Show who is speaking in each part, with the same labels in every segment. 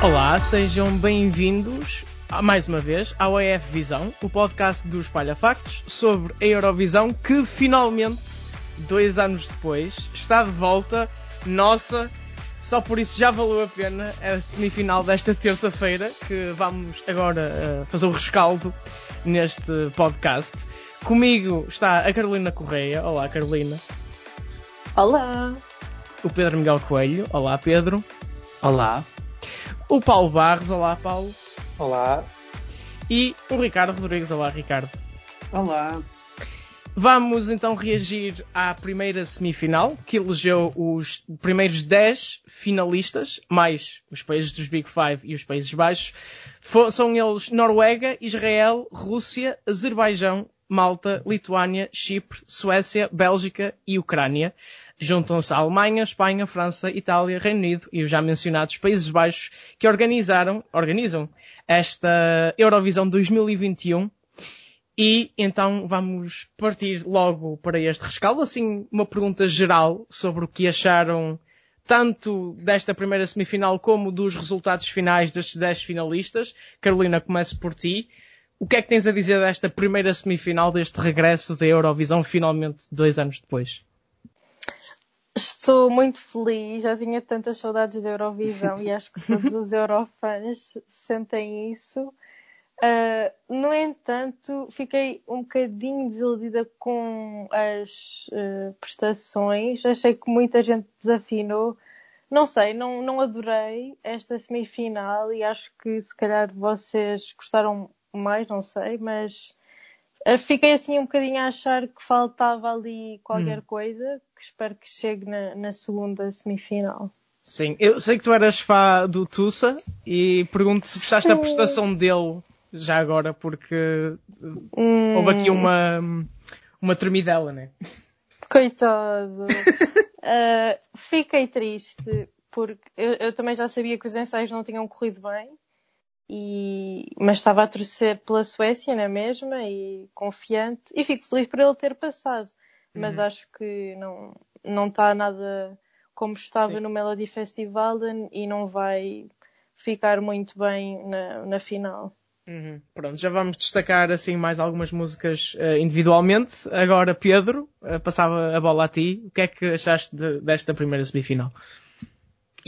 Speaker 1: Olá, sejam bem-vindos mais uma vez ao EF Visão, o podcast dos Espalha Factos sobre a Eurovisão que finalmente, dois anos depois, está de volta. Nossa, só por isso já valeu a pena a semifinal desta terça-feira, que vamos agora uh, fazer o rescaldo neste podcast. Comigo está a Carolina Correia. Olá, Carolina.
Speaker 2: Olá.
Speaker 1: O Pedro Miguel Coelho. Olá, Pedro.
Speaker 3: Olá.
Speaker 1: O Paulo Barros. Olá, Paulo.
Speaker 4: Olá.
Speaker 1: E o Ricardo Rodrigues. Olá, Ricardo.
Speaker 4: Olá.
Speaker 1: Vamos então reagir à primeira semifinal, que elegeu os primeiros 10 finalistas, mais os países dos Big Five e os Países Baixos. são eles Noruega, Israel, Rússia, Azerbaijão, Malta, Lituânia, Chipre, Suécia, Bélgica e Ucrânia. Juntam-se a Alemanha, Espanha, França, Itália, Reino Unido e os já mencionados Países Baixos que organizaram, organizam esta Eurovisão 2021. E então vamos partir logo para este rescaldo. Assim, uma pergunta geral sobre o que acharam tanto desta primeira semifinal como dos resultados finais destes 10 finalistas. Carolina, começo por ti. O que é que tens a dizer desta primeira semifinal, deste regresso da Eurovisão, finalmente dois anos depois?
Speaker 2: Estou muito feliz, já tinha tantas saudades da Eurovisão e acho que todos os Eurofans sentem isso. Uh, no entanto, fiquei um bocadinho desiludida com as uh, prestações. Achei que muita gente desafinou. Não sei, não, não adorei esta semifinal e acho que se calhar vocês gostaram mais, não sei, mas fiquei assim um bocadinho a achar que faltava ali qualquer hum. coisa que espero que chegue na, na segunda semifinal.
Speaker 1: Sim, eu sei que tu eras fã do Tussa e pergunto se gostaste da prestação dele já agora, porque hum. houve aqui uma, uma tremidela, né?
Speaker 2: Coitado. uh, fiquei triste porque eu, eu, também já sabia que os ensaios não tinham corrido bem, e, mas estava a torcer pela Suécia na mesma e confiante e fico feliz por ele ter passado mas uhum. acho que não, não está nada como estava Sim. no Melody Festival e não vai ficar muito bem na, na final.
Speaker 1: Uhum. Pronto, já vamos destacar assim mais algumas músicas uh, individualmente. Agora, Pedro, uh, passava a bola a ti. O que é que achaste de, desta primeira semifinal?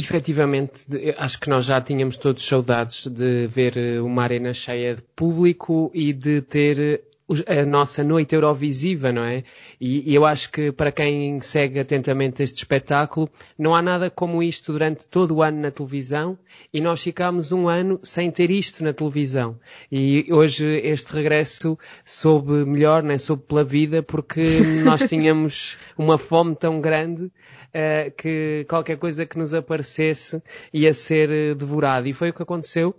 Speaker 3: Efetivamente, acho que nós já tínhamos todos saudades de ver eh, uma arena cheia de público e de ter a nossa noite Eurovisiva, não é? E, e, eu acho que para quem segue atentamente este espetáculo, não há nada como isto durante todo o ano na televisão e nós ficámos um ano sem ter isto na televisão. E hoje este regresso soube melhor, né? soube pela vida, porque nós tínhamos uma fome tão grande uh, que qualquer coisa que nos aparecesse ia ser uh, devorado. E foi o que aconteceu.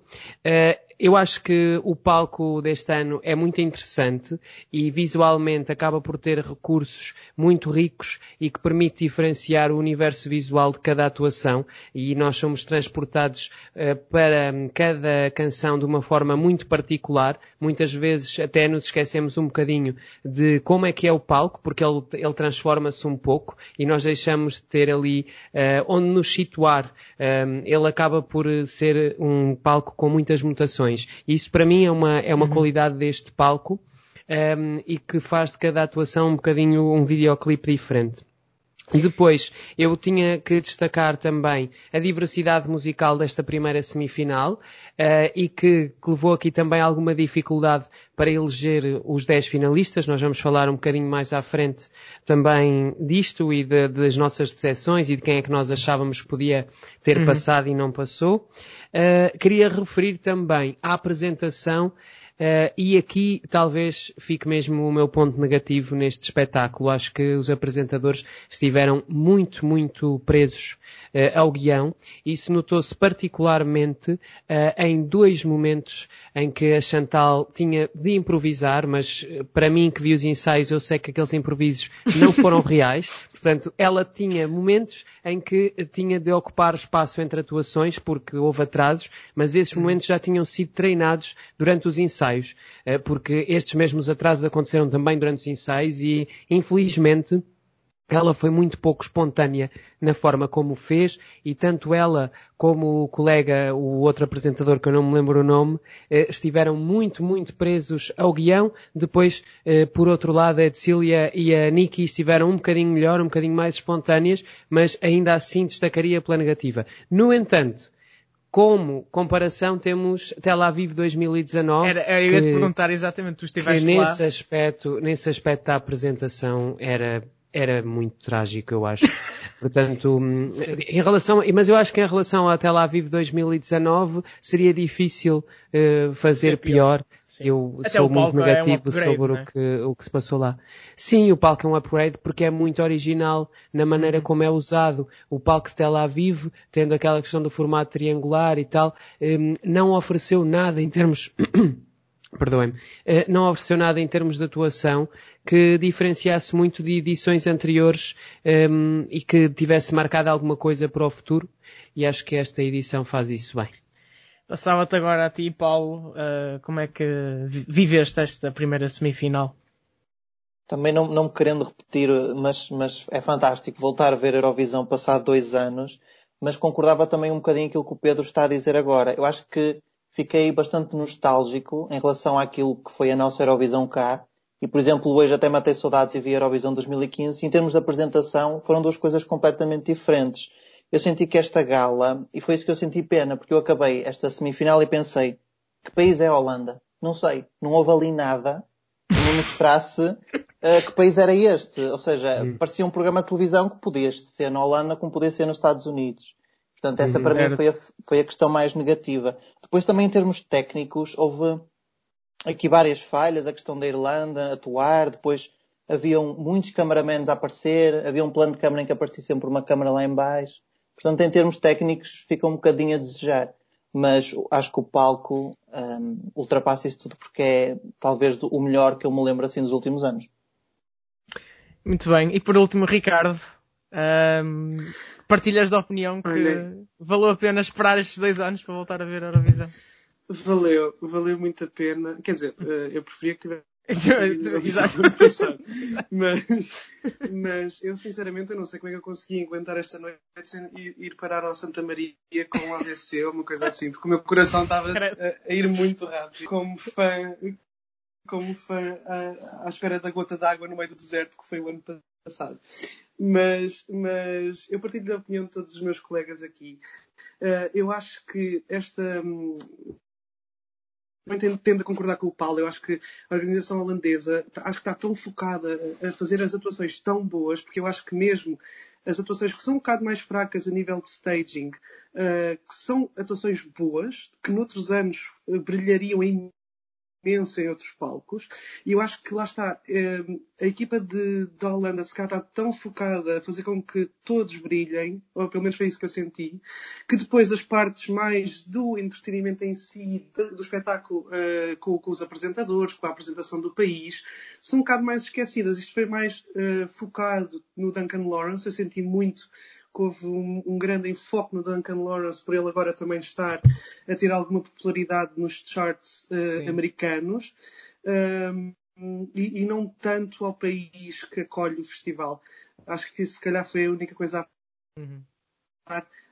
Speaker 3: Uh, eu acho que o palco deste ano é muito interessante e visualmente acaba por ter recursos muito ricos e que permite diferenciar o universo visual de cada atuação e nós somos transportados uh, para cada canção de uma forma muito particular. Muitas vezes até nos esquecemos um bocadinho de como é que é o palco, porque ele, ele transforma-se um pouco e nós deixamos de ter ali uh, onde nos situar. Um, ele acaba por ser um palco com muitas mutações. Isso para mim é uma, é uma uhum. qualidade deste palco um, e que faz de cada atuação um bocadinho um videoclipe diferente. Depois, eu tinha que destacar também a diversidade musical desta primeira semifinal uh, e que, que, levou aqui também alguma dificuldade para eleger os 10 finalistas. Nós vamos falar um bocadinho mais à frente também disto e de, das nossas decepções e de quem é que nós achávamos que podia ter uhum. passado e não passou. Uh, queria referir também à apresentação Uh, e aqui talvez fique mesmo o meu ponto negativo neste espetáculo. Acho que os apresentadores estiveram muito, muito presos uh, ao guião. Isso notou-se particularmente uh, em dois momentos em que a Chantal tinha de improvisar, mas para mim que vi os ensaios eu sei que aqueles improvisos não foram reais. Portanto, ela tinha momentos em que tinha de ocupar espaço entre atuações porque houve atrasos, mas esses momentos já tinham sido treinados durante os ensaios, porque estes mesmos atrasos aconteceram também durante os ensaios e, infelizmente, ela foi muito pouco espontânea na forma como fez e tanto ela como o colega, o outro apresentador que eu não me lembro o nome, eh, estiveram muito, muito presos ao guião. Depois, eh, por outro lado, a Edcilia e a Nikki estiveram um bocadinho melhor, um bocadinho mais espontâneas, mas ainda assim destacaria pela negativa. No entanto, como comparação temos Tel Aviv 2019.
Speaker 1: Era, era eu ia te perguntar exatamente, tu estiveste
Speaker 3: que nesse lá. aspecto, nesse aspecto da apresentação era era muito trágico, eu acho. Portanto, em relação, mas eu acho que em relação a Tel Aviv 2019 seria difícil uh, fazer pior. pior. Eu Até sou muito negativo é um upgrade, sobre é? o, que, o que se passou lá. Sim, o palco é um upgrade porque é muito original na maneira uhum. como é usado. O palco de Tel Aviv, tendo aquela questão do formato triangular e tal, um, não ofereceu nada em termos perdoem-me, eh, não ofereceu nada em termos de atuação que diferenciasse muito de edições anteriores um, e que tivesse marcado alguma coisa para o futuro e acho que esta edição faz isso bem.
Speaker 1: Passava-te agora a ti, Paulo, uh, como é que viveste esta primeira semifinal?
Speaker 4: Também não, não me querendo repetir, mas, mas é fantástico voltar a ver a Eurovisão passado dois anos, mas concordava também um bocadinho aquilo que o Pedro está a dizer agora. Eu acho que fiquei bastante nostálgico em relação àquilo que foi a nossa Eurovisão cá. E, por exemplo, hoje até matei saudades e vi a Eurovisão 2015. Em termos de apresentação, foram duas coisas completamente diferentes. Eu senti que esta gala, e foi isso que eu senti pena, porque eu acabei esta semifinal e pensei, que país é a Holanda? Não sei. Não houve ali nada que me mostrasse uh, que país era este. Ou seja, hum. parecia um programa de televisão que podia ser na Holanda como podia ser nos Estados Unidos. Portanto, essa uhum, para mim foi a, foi a questão mais negativa. Depois também em termos técnicos, houve aqui várias falhas, a questão da Irlanda atuar, depois haviam muitos cameramans a aparecer, havia um plano de câmara em que aparecia sempre uma câmara lá em baixo. Portanto, em termos técnicos, fica um bocadinho a desejar. Mas acho que o palco um, ultrapassa isso tudo porque é talvez o melhor que eu me lembro assim dos últimos anos.
Speaker 1: Muito bem. E por último, Ricardo, um, partilhas da opinião que Olha. valeu a pena esperar estes dois anos para voltar a ver a Eurovisão?
Speaker 5: Valeu, valeu muito a pena. Quer dizer, eh, eu preferia que tivesse.
Speaker 1: Exato.
Speaker 5: mas, mas eu sinceramente eu não sei como é que eu consegui aguentar esta noite sem ir, parar ao Santa Maria com um ADC ou uma coisa assim, porque o meu coração estava a, a ir muito rápido. Como fã, como fã à, à espera da gota d'água no meio do deserto que foi o ano passado. Mas, mas eu partilho da opinião de todos os meus colegas aqui. Uh, eu acho que esta. Um, tendo, a concordar com o Paulo, eu acho que a organização holandesa tá, acho que está tão focada a fazer as atuações tão boas, porque eu acho que mesmo as atuações que são um bocado mais fracas a nível de staging, uh, que são atuações boas, que noutros anos uh, brilhariam imenso em outros palcos. E eu acho que lá está, eh, a equipa de, da Holanda se cá está tão focada a fazer com que todos brilhem, ou pelo menos foi isso que eu senti, que depois as partes mais do entretenimento em si, do espetáculo uh, com, com, os apresentadores, com a apresentação do país, são um bocado mais esquecidas. Isto foi mais uh, focado no Duncan Lawrence, eu senti muito que houve um, um, grande enfoque no Duncan Lawrence por ele agora também estar a ter alguma popularidade nos charts uh, americanos um, e, e, não tanto ao país que acolhe o festival. Acho que isso se calhar foi a única coisa a uhum.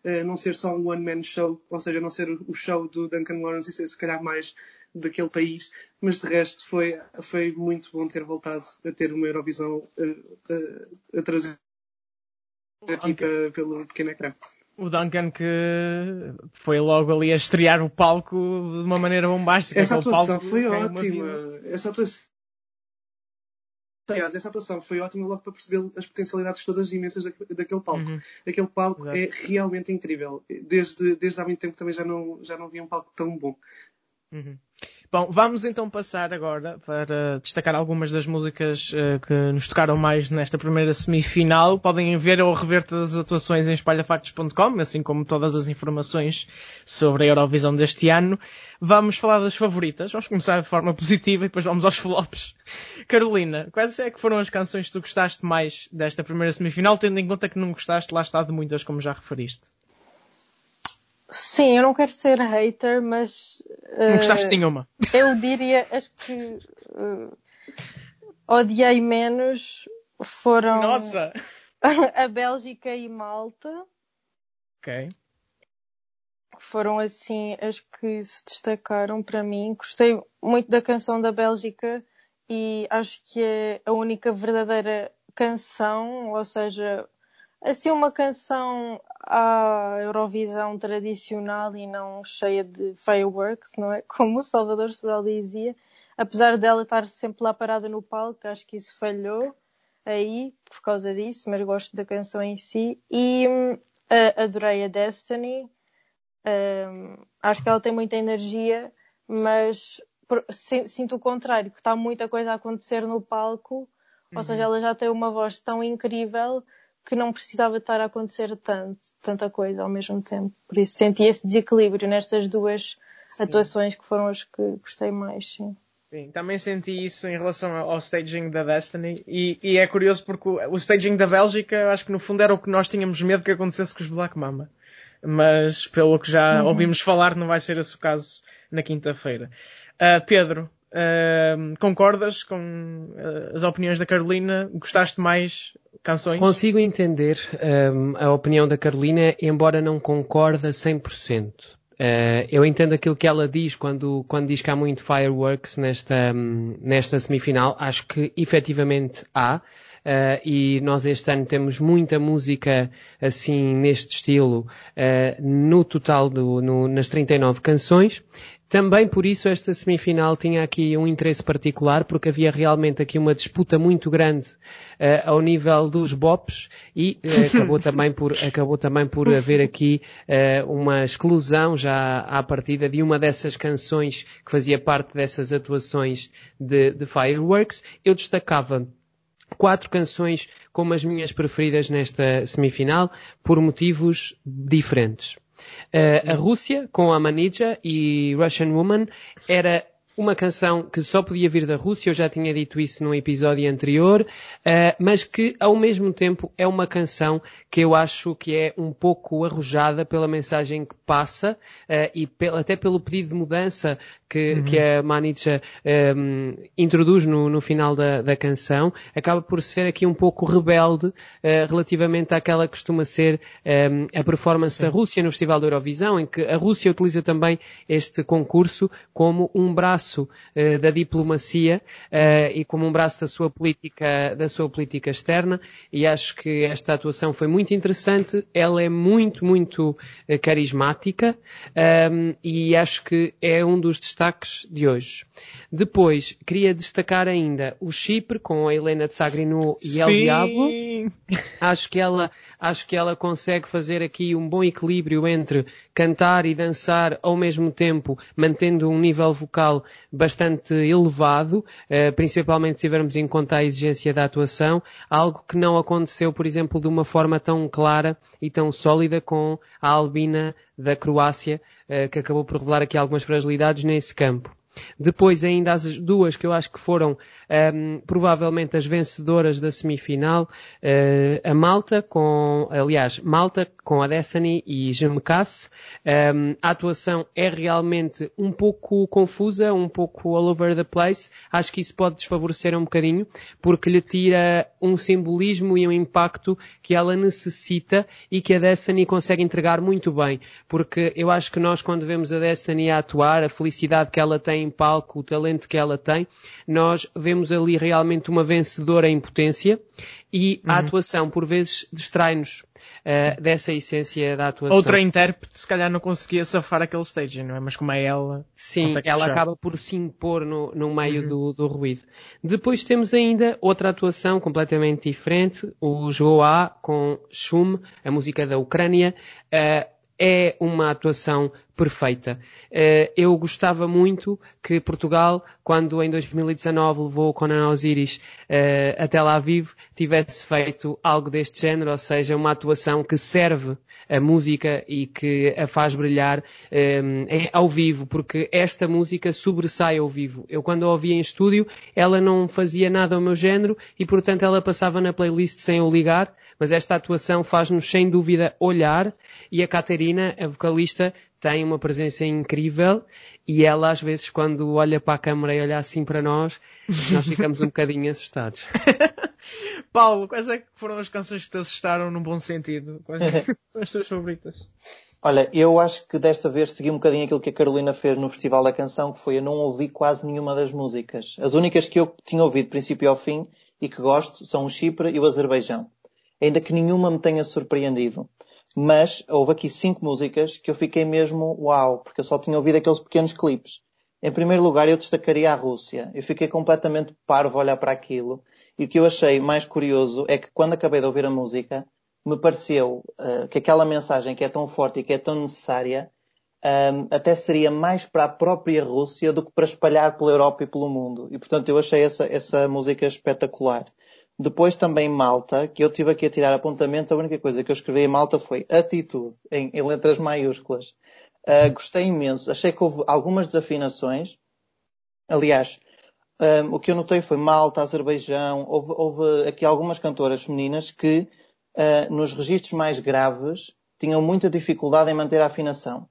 Speaker 5: Uh, não ser só um one-man show, ou seja, não ser o show do Duncan Lawrence e ser se calhar mais daquele país, mas de resto foi, foi muito bom ter voltado a ter uma Eurovisão uh, uh, a trazer pelo pequeno ecrã.
Speaker 1: O Duncan que foi logo ali a estrear o palco de uma maneira bombástica.
Speaker 5: Essa atuação foi ótima. Essa atuação Aliás, essa atuação foi ótima logo para perceber as potencialidades todas imensas daquele palco. Uhum. Aquele palco Exato. é realmente incrível. Desde, desde há muito tempo também já não, já não vi um palco tão bom.
Speaker 1: Uhum. Bom, vamos então passar agora para destacar algumas das músicas uh, que nos tocaram mais nesta primeira semifinal. Podem ver ou rever todas as atuações em espalhafactos.com, assim como todas as informações sobre a Eurovisão deste ano. Vamos falar das favoritas. Vamos começar de forma positiva e depois vamos aos flops. Carolina, quais é que foram as canções que tu gostaste mais desta primeira semifinal, tendo em conta que não gostaste lá está de muitas, como já referiste?
Speaker 2: Sim, eu não quero ser hater, mas.
Speaker 1: Não gostaste de nenhuma?
Speaker 2: Eu diria, acho que. Uh, odiei menos foram.
Speaker 1: Nossa!
Speaker 2: a Bélgica e Malta.
Speaker 1: Ok.
Speaker 2: Foram assim as que se destacaram para mim. Gostei muito da canção da Bélgica e acho que é a única verdadeira canção, ou seja, assim uma canção à Eurovisão tradicional e não cheia de fireworks, não é? Como o Salvador Sobral dizia. Apesar dela estar sempre lá parada no palco, acho que isso falhou aí por causa disso, mas gosto da canção em si. E uh, adorei a Destiny. Um, acho que ela tem muita energia, mas sinto o contrário, que está muita coisa a acontecer no palco. Ou uhum. seja, ela já tem uma voz tão incrível que não precisava estar a acontecer tanto, tanta coisa ao mesmo tempo. Por isso senti esse desequilíbrio nestas duas sim. atuações que foram as que gostei mais, sim.
Speaker 1: Sim, também senti isso em relação ao staging da Destiny e, e é curioso porque o, staging da Bélgica acho que no fundo era o que nós tínhamos medo que acontecesse com os Black Mama. Mas pelo que já uhum. ouvimos falar não vai ser esse o caso na quinta-feira. Uh, Pedro, concordas com uh, as opiniões da Carolina? Gostaste mais canções?
Speaker 3: Consigo entender um, a opinião da Carolina, embora não concorde a 100%. Uh, eu entendo aquilo que ela diz quando, quando diz que há muito fireworks nesta, um, nesta semifinal. Acho que efetivamente há. Uh, e nós este ano temos muita música assim neste estilo uh, no total do, no, nas 39 canções. Também por isso esta semifinal tinha aqui um interesse particular, porque havia realmente aqui uma disputa muito grande uh, ao nível dos bops e uh, acabou, também por, acabou também por haver aqui uh, uma exclusão já à partida de uma dessas canções que fazia parte dessas atuações de, de Fireworks. Eu destacava quatro canções como as minhas preferidas nesta semifinal por motivos diferentes. Uh, a Rússia, com a Manija e Russian Woman, era uma canção que só podia vir da Rússia, eu já tinha dito isso num episódio anterior, uh, mas que ao mesmo tempo é uma canção que eu acho que é um pouco arrojada pela mensagem que passa uh, e pe até pelo pedido de mudança que, uhum. que a Manitcha um, ehm, introduz no, no final da, da, canção, acaba por ser aqui um pouco rebelde uh, relativamente àquela que costuma ser um, ehm, a performance Sim. da Rússia no Festival da Eurovisão, em que a Rússia utiliza também este concurso como um braço uh, da diplomacia uh, e como um braço da sua política, da sua política externa, e acho que esta atuação foi muito interessante, ela é muito, muito carismática, um, ehm, e acho que é um dos destaques de hoje. Depois, queria destacar ainda o Chipre com a Helena de Sagrinu e El Diablo. Acho que ela, acho que ela consegue fazer aqui um bom equilíbrio entre cantar e dançar ao mesmo tempo, mantendo um nível vocal bastante elevado, eh, principalmente se tivermos em conta a exigência da atuação, algo que não aconteceu, por exemplo, de uma forma tão clara e tão sólida com a Albina da Croácia, eh, que acabou por revelar aqui algumas fragilidades nesse campo. Depois ainda as duas que eu acho que foram um, ehm, provavelmente as vencedoras da semifinal, uh, a Malta com, aliás, Malta com a Destiny e Gemecas. Um, a atuação é realmente um pouco confusa, um pouco all over the place. Acho que isso pode desfavorecer um bocadinho, porque lhe tira um simbolismo e um impacto que ela necessita e que a Destiny consegue entregar muito bem. Porque eu acho que nós quando vemos a Destiny a atuar, a felicidade que ela tem em palco, o talento que ela tem, nós vemos ali realmente uma vencedora em potência e uhum. a atuação por vezes distrai-nos uh, dessa essência da atuação.
Speaker 1: Outra intérprete se calhar não conseguia safar aquele stage, não é? Mas como é ela...
Speaker 3: Sim, ela puxar. acaba por se impor no, no meio uhum. do, do ruído. Depois temos ainda outra atuação completamente diferente, o Joa com Shum, a música da Ucrânia. Uh, é uma atuação perfeita. Eh, eu gostava muito que Portugal, quando em 2019 levou o Conan Osiris eh, até lá vivo, tivesse feito algo deste género, ou seja, uma atuação que serve a música e que a faz brilhar eh, ao vivo, porque esta música sobressai ao vivo. Eu quando a ouvia em estúdio, ela não fazia nada ao meu género e portanto ela passava na playlist sem eu ligar, mas esta atuação faz-nos sem dúvida olhar e a Caterina, a vocalista, tem uma presença incrível e ela às vezes quando olha para a câmara e olha assim para nós, nós ficamos um bocadinho assustados.
Speaker 1: Paulo, quais é que foram as canções que te assustaram num bom sentido? Quais é que são as tuas favoritas?
Speaker 4: Olha, eu acho que desta vez segui um bocadinho aquilo que a Carolina fez no Festival da Canção, que foi eu não ouvi quase nenhuma das músicas. As únicas que eu tinha ouvido de princípio ao fim e que gosto são o Chipre e o Azerbaijão. Ainda que nenhuma me tenha surpreendido. Mas houve aqui cinco músicas que eu fiquei mesmo uau, porque eu só tinha ouvido aqueles pequenos clipes. Em primeiro lugar, eu destacaria a Rússia. Eu fiquei completamente parvo a olhar para aquilo. E o que eu achei mais curioso é que quando acabei de ouvir a música, me pareceu uh, que aquela mensagem que é tão forte e que é tão necessária um, até seria mais para a própria Rússia do que para espalhar pela Europa e pelo mundo. E portanto eu achei essa, essa música espetacular. Depois também Malta, que eu tive aqui a tirar apontamento, a única coisa que eu escrevi em Malta foi atitude, em, em letras maiúsculas. Uh, gostei imenso. Achei que houve algumas desafinações. Aliás, um, o que eu notei foi Malta, Azerbaijão, houve, houve aqui algumas cantoras femininas que uh, nos registros mais graves, tinham muita dificuldade em manter a afinação.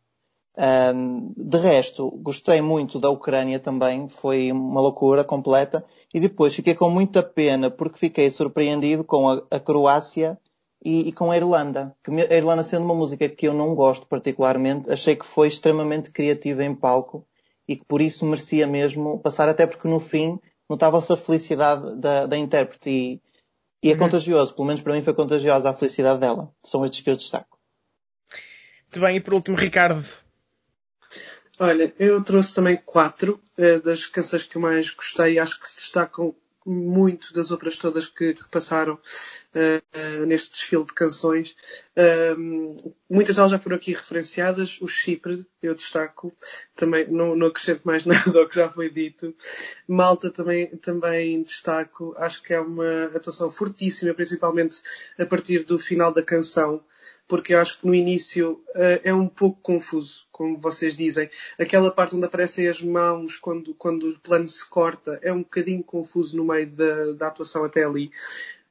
Speaker 4: Um, de resto, gostei muito da Ucrânia também, foi uma loucura completa. E depois fiquei com muita pena porque fiquei surpreendido com a, a Croácia e, e, com a Irlanda. Que a Irlanda sendo uma música que eu não gosto particularmente, achei que foi extremamente criativa em palco e que por isso merecia mesmo passar, até porque no fim notava-se a felicidade da, da intérprete e, e é uhum. contagioso, pelo menos para mim foi contagiosa a felicidade dela. São estes que eu destaco.
Speaker 1: Muito bem, e por último, Ricardo.
Speaker 5: Olha, eu trouxe também quatro uh, das canções que eu mais gostei. Acho que se destacam muito das outras todas que, que passaram uh, uh, neste desfile de canções. Uh, muitas delas já foram aqui referenciadas. O Chipre, eu destaco. Também não, não acrescento mais nada ao que já foi dito. Malta também, também destaco. Acho que é uma atuação fortíssima, principalmente a partir do final da canção porque eu acho que no início uh, é um pouco confuso, como vocês dizem. Aquela parte onde aparecem as mãos quando, quando o plano se corta é um bocadinho confuso no meio da, da atuação até ali.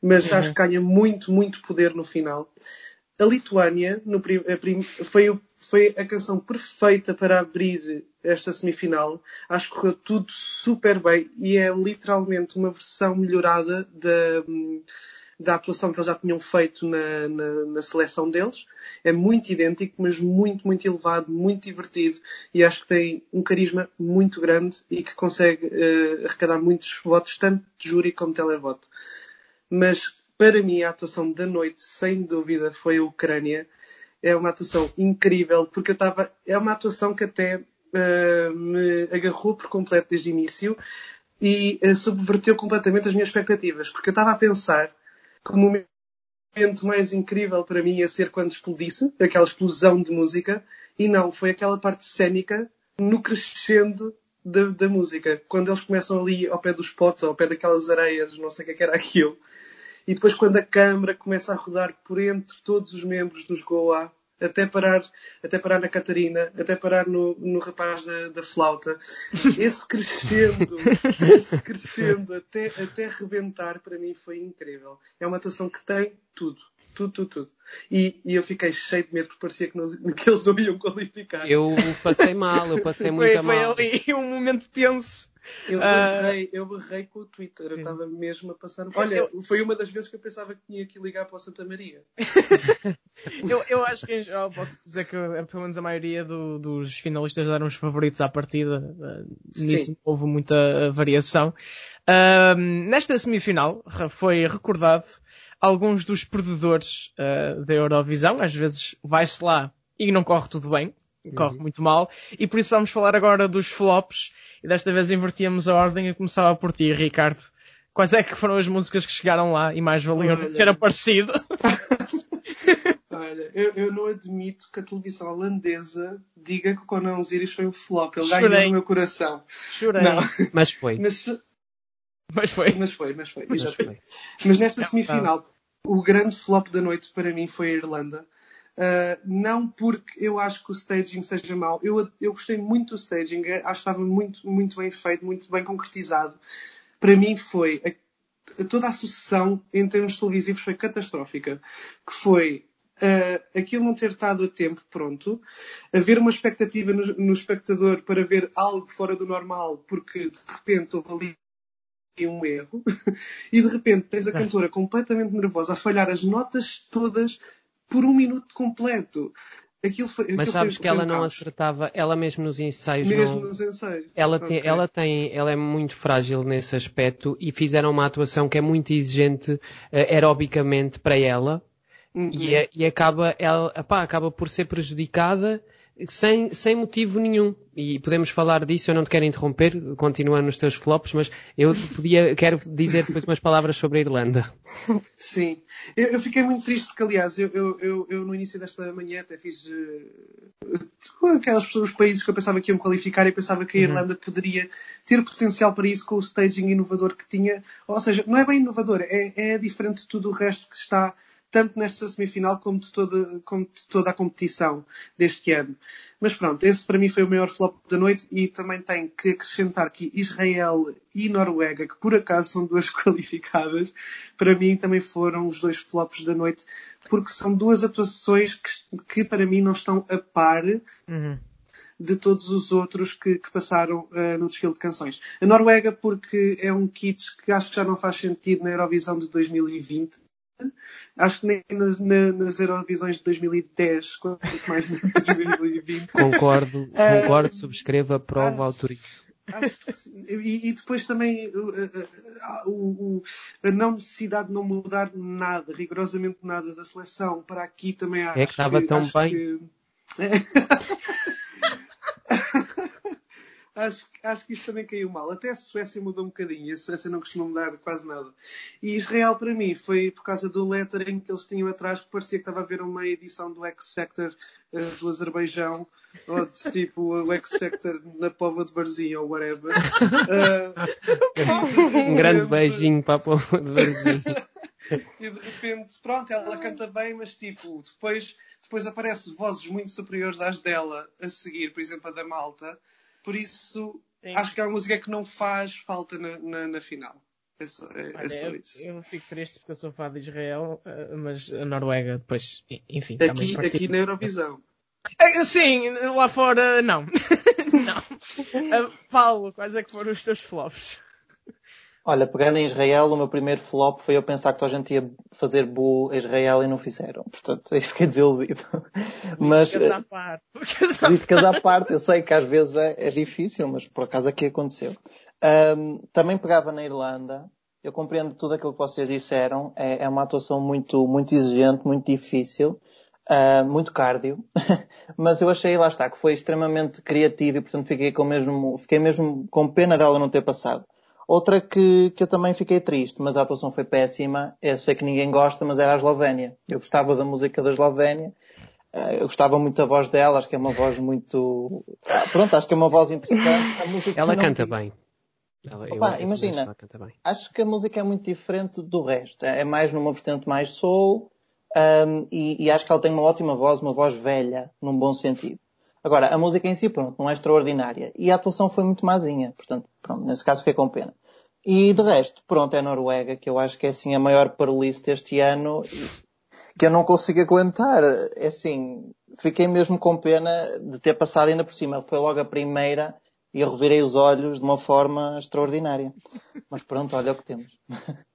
Speaker 5: Mas uhum. acho que ganha muito, muito poder no final. A Lituânia no, a prim, foi, foi a canção perfeita para abrir esta semifinal. Acho que correu tudo super bem e é literalmente uma versão melhorada da da atuação que eles já tinham feito na, na, na, seleção deles. É muito idêntico, mas muito, muito elevado, muito divertido e acho que tem um carisma muito grande e que consegue uh, arrecadar muitos votos, tanto de júri como de televoto. Mas para mim a atuação da noite, sem dúvida, foi a Ucrânia. É uma atuação incrível, porque eu estava. É uma atuação que até uh, me agarrou por completo desde o início e uh, subverteu completamente as minhas expectativas, porque eu estava a pensar que o momento mais incrível para mim ia ser quando explodisse, aquela explosão de música, e não, foi aquela parte cénica no crescendo da, da, música. Quando eles começam ali ao pé dos potes, ao pé daquelas areias, não sei o que, é era aquilo. E depois quando a câmara começa a rodar por entre todos os membros dos Goa, até parar, até parar na Catarina, até parar no, no rapaz da, da flauta. Esse crescendo, esse crescendo até, até rebentar, para mim foi incrível. É uma atuação que tem tudo. Tudo, tudo, tudo. E, e eu fiquei cheio de medo porque parecia que, não, que eles não iam qualificar.
Speaker 3: Eu passei mal, eu passei muito
Speaker 1: foi,
Speaker 3: mal.
Speaker 1: Foi ali um momento tenso.
Speaker 5: Eu barrei, uh... eu barrei com o Twitter, eu estava mesmo a passar. Olha, eu... foi uma das vezes que eu pensava que tinha que ligar para o Santa Maria.
Speaker 1: eu, eu acho que em geral posso dizer que pelo menos a maioria do, dos finalistas eram os favoritos à partida. Nisso Sim. houve muita variação. Uh, nesta semifinal foi recordado alguns dos perdedores uh, da Eurovisão. Às vezes vai-se lá e não corre tudo bem, corre uhum. muito mal. E por isso vamos falar agora dos flops e desta vez invertíamos a ordem e começava por ti, Ricardo. Quais é que foram as músicas que chegaram lá e mais valiam Olha... ter aparecido?
Speaker 5: Olha, eu, eu, não admito que a televisão holandesa diga que o Conan Osiris foi um flop. Ele Chorei. ganhou no meu coração.
Speaker 1: Chorei.
Speaker 3: Mas foi.
Speaker 5: Mas,
Speaker 1: mas foi.
Speaker 5: Mas foi, mas foi. Mas, foi. mas nesta semifinal, o grande flop da noite para mim foi a Irlanda. Uh, não porque eu acho que o staging seja mau. Eu, eu gostei muito do staging, acho que estava muito, muito bem feito, muito bem concretizado. Para mim foi a, toda a sucessão em termos televisivos foi catastrófica. Que foi uh, aquilo não ter estado a tempo pronto, haver uma expectativa no, no espectador para ver algo fora do normal, porque de repente houve ali um erro, e de repente tens a cantora completamente nervosa a falhar as notas todas por um minuto completo. Aquilo foi,
Speaker 3: Mas
Speaker 5: aquilo
Speaker 3: sabes
Speaker 5: foi-
Speaker 3: que ela não
Speaker 5: caos.
Speaker 3: acertava, ela mesmo nos ensaios
Speaker 5: Mesmo
Speaker 3: não...
Speaker 5: nos ensaios.
Speaker 3: Ela tem,
Speaker 5: Ok.
Speaker 3: ela tem, ela é muito frágil nesse aspecto e fizeram uma atuação que é muito exigente eh, aerobicamente para ela
Speaker 5: Uhum.
Speaker 3: e, é- e acaba, ela, epá, acaba por ser prejudicada sem, sem motivo nenhum. E podemos falar disso, eu não te quero interromper, continua nos teus flops, mas eu podia, quero dizer depois umas palavras sobre a Irlanda.
Speaker 5: Sim, eu, eu fiquei muito triste porque, aliás, eu, eu, eu, no início desta manhã até fiz tipo, aquelas pessoas, os países que eu pensava que iam qualificar e pensava que a Irlanda poderia ter potencial para isso com o staging inovador que tinha. Ou seja, não é bem inovador, é, é diferente de tudo o resto que está tanto nesta semifinal como de, toda, como de toda a competição deste ano. Mas pronto, esse para mim foi o maior flop da noite e também tenho que acrescentar que Israel e Noruega, que por acaso são duas qualificadas, para mim também foram os dois flops da noite, porque são duas atuações que, que para mim não estão a par
Speaker 1: Uhum.
Speaker 5: de todos os outros que, que passaram eh, no desfile de canções. A Noruega, porque é um kit que acho que já não faz sentido na Eurovisão de 2020. Acho que nem nas, na- nas Eurovisões de 2010, quanto mais de 2020.
Speaker 3: Concordo,
Speaker 5: Eh,
Speaker 3: concordo, subscrevo, aprovo,
Speaker 5: ah,
Speaker 3: autorizo.
Speaker 5: E, e depois também uh, uh, uh, a não necessidade de não mudar nada, rigorosamente nada da seleção para aqui também acho
Speaker 3: É que estava tão bem.
Speaker 5: que- acho, acho que isto também caiu mal. Até a Suécia mudou um bocadinho e a Suécia não costuma mudar quase nada. E Israel, para mim, foi por causa do lettering que eles tinham atrás, que parecia que estava a ver uma edição do X Factor uh, do Azerbaijão, ou de tipo o X Factor na Pova de Varzim ou whatever. Uh,
Speaker 3: Um grande beijinho para a povo de Varzim.
Speaker 5: e de repente, pronto, ela canta bem, mas tipo, depois, depois aparecem vozes muito superiores às dela a seguir, por exemplo, a da Malta. Por isso,
Speaker 1: Sim.
Speaker 5: acho que é uma música que não faz falta na, na, na final. É só, é, é só
Speaker 1: eu,
Speaker 5: isso.
Speaker 1: eu fico triste porque eu sou fã de Israel, eh, mas a Noruega depois, enfim,
Speaker 5: Aqui, aqui na Eurovisão.
Speaker 1: Eh, Sim, lá fora não. não. Eh, Paulo, quais é que foram os teus flops?
Speaker 4: Olha, pegando em Israel, o meu primeiro flop foi eu pensar que toda a gente ia fazer bu a Israel e não fizeram. Portanto, aí fiquei desiludido. Mas,
Speaker 1: Ficas
Speaker 4: eh,
Speaker 1: à parte. Ficas à
Speaker 4: parte, eu sei que às vezes é, é difícil, mas por acaso aqui aconteceu. Ahm, também pegava na Irlanda. Eu compreendo tudo aquilo que vocês disseram. É, é uma atuação muito, muito exigente, muito difícil, ah, muito cardio. mas eu achei, lá está, que foi extremamente criativo e portanto fiquei com mesmo, fiquei mesmo com pena dela não ter passado. Outra que, que eu também fiquei triste, mas a atuação foi péssima. Eu sei que ninguém gosta, mas era a Eslovénia. Eu gostava da música da Eslovénia. Eh, Eu gostava muito da voz dela, acho que é uma voz muito. Ah, Pronto, acho que é uma voz interessante.
Speaker 3: Ela canta bem. Ela,
Speaker 4: Opa, imagina.
Speaker 3: ela canta bem.
Speaker 4: Acho que a música é muito diferente do resto. É mais numa vertente mais soul ahm, e, e acho que ela tem uma ótima voz, uma voz velha, num bom sentido. Agora, a música em si, pronto, não é extraordinária. E a atuação foi muito mazinha. Portanto, pronto, nesse caso fiquei com pena. E de resto, pronto, é a Noruega, que eu acho que é assim a maior parolice deste ano que eu não consigo aguentar. É assim, fiquei mesmo com pena de ter passado ainda por cima. Foi logo a primeira e eu revirei os olhos de uma forma extraordinária. Mas pronto, olha o que temos.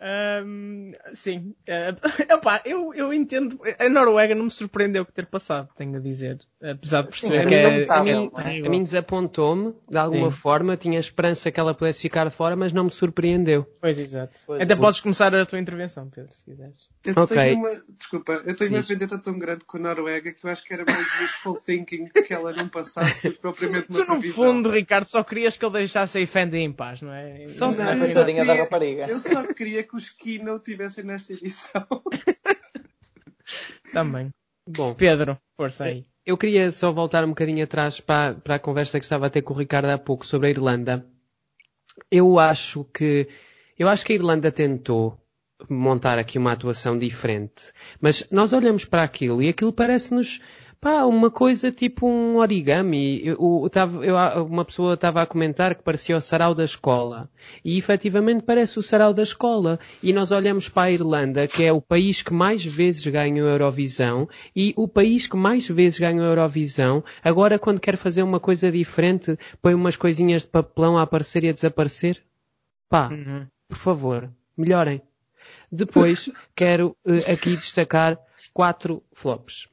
Speaker 1: Ahm, sim. Eh, epá, eu, eu entendo. A Noruega não me surpreendeu por ter passado, tenho a dizer. Apesar de
Speaker 4: Sim,
Speaker 1: perceber
Speaker 4: a
Speaker 1: que
Speaker 4: mim
Speaker 1: é,
Speaker 4: me sabe,
Speaker 1: que é
Speaker 4: é?
Speaker 3: A mim desapontou-me, de alguma
Speaker 1: Sim.
Speaker 3: forma, tinha esperança que ela pudesse ficar de fora, mas não me surpreendeu.
Speaker 1: Pois, exato.
Speaker 4: Pois,
Speaker 1: Até
Speaker 4: pois.
Speaker 1: podes começar a tua intervenção, Pedro, se quiseres.
Speaker 5: Eu
Speaker 3: Ok.
Speaker 5: tenho uma, desculpa, eu tenho uma vendetta tão grande com a Noruega que eu acho que era mais wishful thinking que ela não passasse do que propriamente uma
Speaker 1: Tu, no
Speaker 5: previsão.
Speaker 1: fundo, Ricardo, só querias que ele deixasse a Fendi em paz, não é?
Speaker 3: Só-
Speaker 1: Não,
Speaker 4: A
Speaker 5: eu só queria-
Speaker 4: rapariga.
Speaker 5: Eu só queria que os Kino tivessem nesta edição.
Speaker 1: Também.
Speaker 3: Bom,
Speaker 1: Pedro, força aí.
Speaker 3: eu queria só voltar um bocadinho atrás para, para a conversa que estava a ter com o Ricardo há pouco sobre a Irlanda. Eu acho que, eu acho que a Irlanda tentou montar aqui uma atuação diferente. Mas nós olhamos para aquilo e aquilo parece-nos, pá, uma coisa tipo um origami. Eu, eu tava- eu- uma pessoa estava a comentar que parecia o sarau da escola. E efetivamente parece o sarau da escola. E nós olhamos para a Irlanda, que é o país que mais vezes ganha a Eurovisão, e o país que mais vezes ganha a Eurovisão, agora quando quer fazer uma coisa diferente, põe umas coisinhas de papelão a aparecer e a desaparecer. Pá,
Speaker 1: Uhum.
Speaker 3: por favor, melhorem. Depois, quero eh, aqui destacar quatro flops.